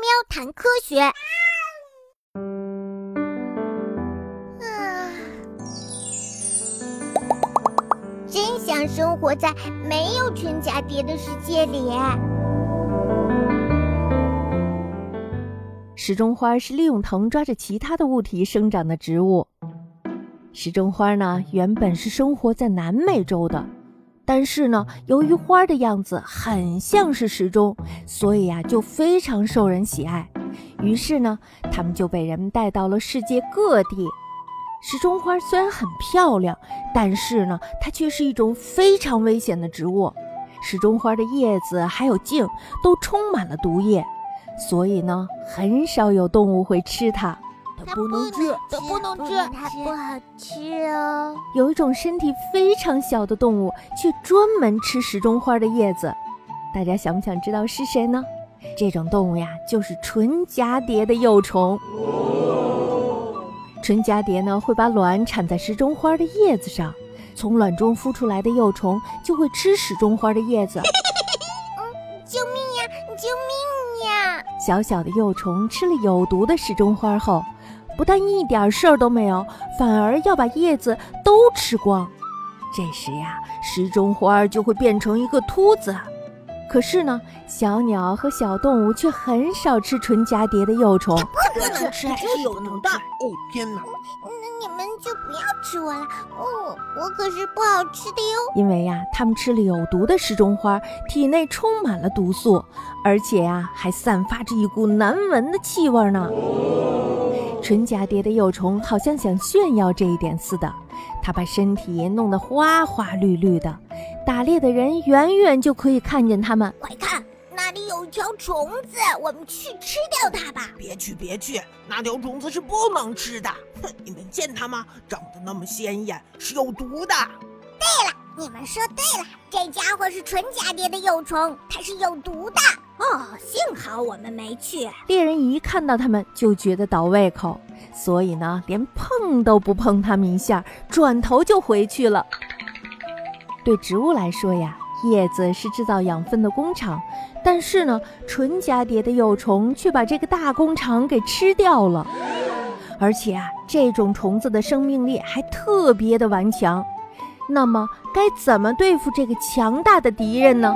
喵谈科学。啊，真想生活在没有唇蛱蝶的世界里。时钟花是利用藤抓着其他的物体生长的植物。时钟花呢，原本是生活在南美洲的。但是呢，由于花的样子很像是时钟，所以呀就非常受人喜爱。于是呢，它们就被人们带到了世界各地。时钟花虽然很漂亮，但是呢，它却是一种非常危险的植物。时钟花的叶子还有茎都充满了毒液，所以呢，很少有动物会吃它。它不能吃，它不能吃，它不好吃哦。有一种身体非常小的动物，却专门吃时钟花的叶子。大家想不想知道是谁呢？这种动物呀，就是唇蛱蝶的幼虫。唇蛱蝶呢，会把卵产在时钟花的叶子上，从卵中孵出来的幼虫就会吃时钟花的叶子。救命呀！救命呀！小小的幼虫吃了有毒的时钟花后。不但一点事儿都没有，反而要把叶子都吃光。这时呀，时钟花就会变成一个秃子。可是呢，小鸟和小动物却很少吃纯蛱蝶的幼虫。不能吃，是有毒的。哦天哪！那你们就不要吃我了。哦，我可是不好吃的哟。因为呀，它们吃了有毒的时钟花，体内充满了毒素，而且呀，还散发着一股难闻的气味呢。唇蛱蝶的幼虫好像想炫耀这一点似的，它把身体弄得花花绿绿的，打猎的人远远就可以看见它们。快看，那里有一条虫子，我们去吃掉它吧！别去，别去，那条虫子是不能吃的。哼，你们见它吗？长得那么鲜艳，是有毒的。对了，你们说对了，这家伙是纯蛱蝶的幼虫，它是有毒的。哦，幸好我们没去。猎人一看到他们就觉得倒胃口，所以呢，连碰都不碰他们一下，转头就回去了。对植物来说呀，叶子是制造养分的工厂，但是呢，纯蛱蝶的幼虫却把这个大工厂给吃掉了。而且啊，这种虫子的生命力还特别的顽强。那么，该怎么对付这个强大的敌人呢？